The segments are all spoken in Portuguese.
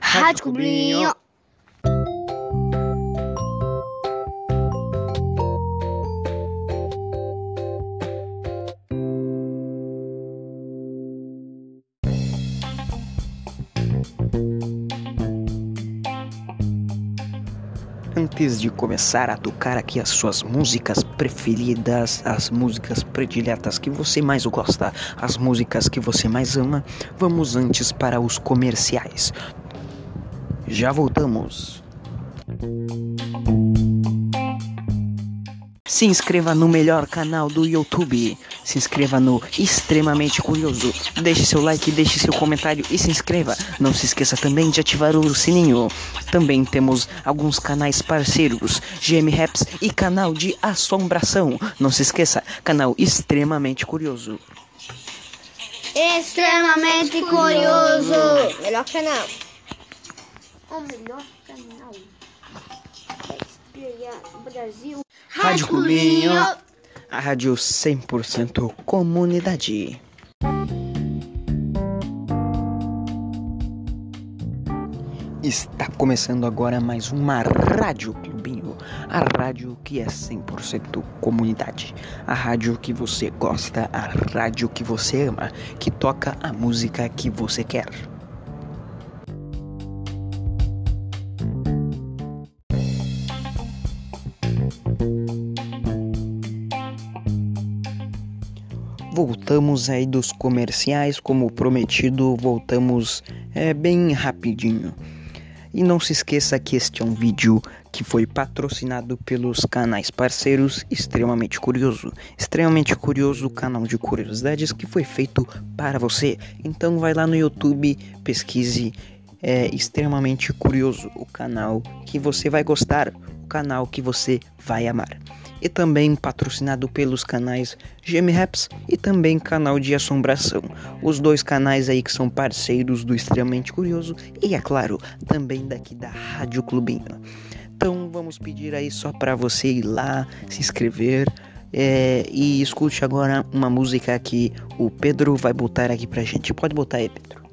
Rádio Cubrinho. Antes de começar a tocar aqui as suas músicas preferidas, as músicas prediletas que você mais gosta, as músicas que você mais ama, vamos antes para os comerciais. Já voltamos. Se inscreva no melhor canal do YouTube. Se inscreva no Extremamente Curioso. Deixe seu like, deixe seu comentário e se inscreva. Não se esqueça também de ativar o sininho. Também temos alguns canais parceiros, GM Raps e canal de Assombração. Não se esqueça, canal Extremamente Curioso. Extremamente curioso. Melhor canal. O melhor canal da Brasil. Rádio Clubinho. A rádio 100% comunidade. Está começando agora mais uma Rádio Clubinho, a rádio que é 100% comunidade, a rádio que você gosta, a rádio que você ama, que toca a música que você quer. Voltamos aí dos comerciais, como prometido, voltamos é, bem rapidinho. E não se esqueça que este é um vídeo que foi patrocinado pelos canais parceiros Extremamente Curioso. Extremamente Curioso, canal de curiosidades que foi feito para você. Então vai lá no YouTube, pesquise é, Extremamente Curioso, o canal que você vai gostar, o canal que você vai amar e também patrocinado pelos canais GM Raps e também canal de assombração. Os dois canais aí que são parceiros do Extremamente Curioso e é claro, também daqui da Rádio Clubinho. Então vamos pedir aí só para você ir lá, se inscrever é, e escute agora uma música que o Pedro vai botar aqui pra gente. Pode botar aí, Pedro.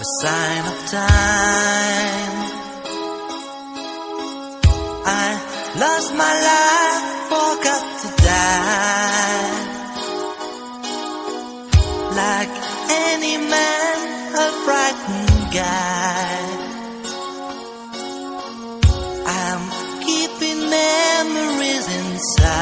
A sign of time. I lost my life, inside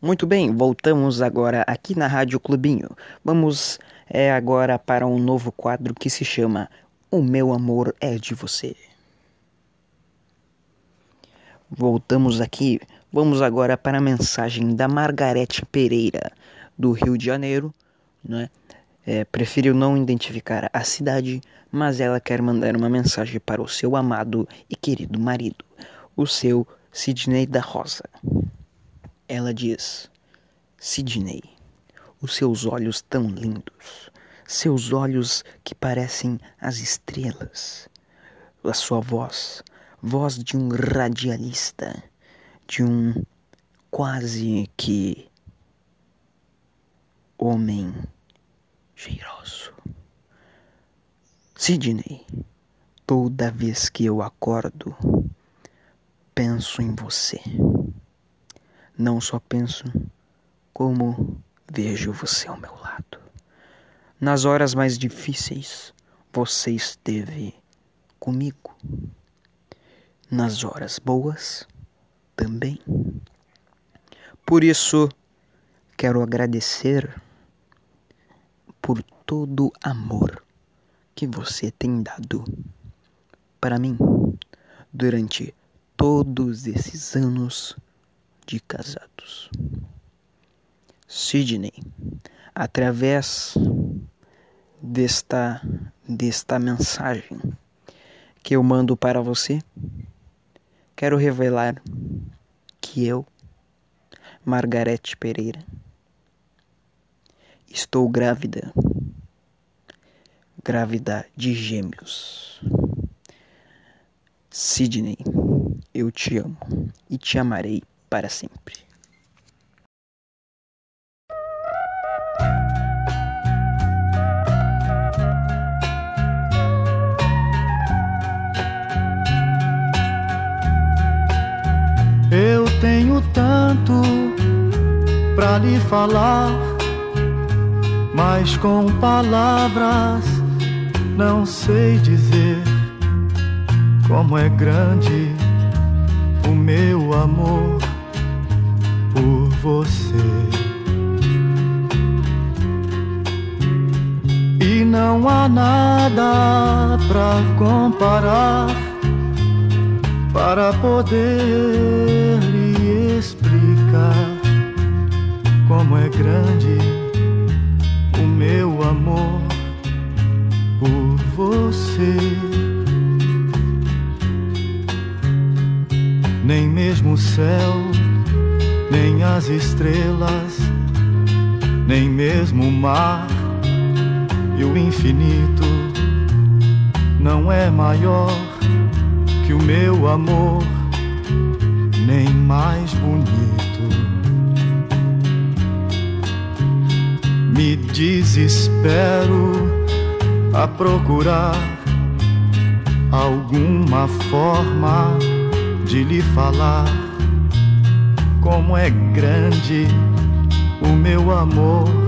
Muito bem, voltamos agora aqui na Rádio Clubinho. Vamos é, agora para um novo quadro que se chama O Meu Amor é de Você. Voltamos aqui, vamos agora para a mensagem da Margarete Pereira, do Rio de Janeiro, né? É, preferiu não identificar a cidade, mas ela quer mandar uma mensagem para o seu amado e querido marido, o seu Sidney da Rosa. Ela diz: Sidney, os seus olhos tão lindos, seus olhos que parecem as estrelas, a sua voz, voz de um radialista, de um quase que homem cheiroso. Sidney, toda vez que eu acordo, penso em você. Não só penso, como vejo você ao meu lado. Nas horas mais difíceis, você esteve comigo. Nas horas boas, também. Por isso, quero agradecer por todo o amor que você tem dado para mim durante todos esses anos de casados. Sidney, através desta desta mensagem que eu mando para você, quero revelar que eu, Margarete Pereira, Estou grávida. Grávida de gêmeos. Sidney, eu te amo e te amarei para sempre. Eu tenho tanto pra lhe falar, mas com palavras não sei dizer como é grande o meu amor por você. E não há nada pra comparar para poder lhe explicar infinito não é maior que o meu amor, nem mais bonito. Me desespero a procurar alguma forma de lhe falar como é grande o meu amor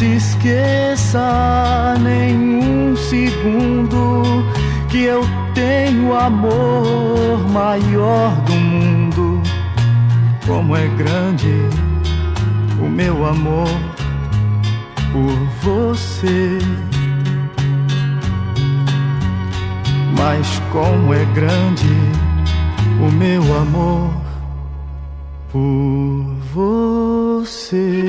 se esqueça nenhum segundo que eu tenho amor maior do mundo. Como é grande o meu amor por você. Mas como é grande o meu amor por você.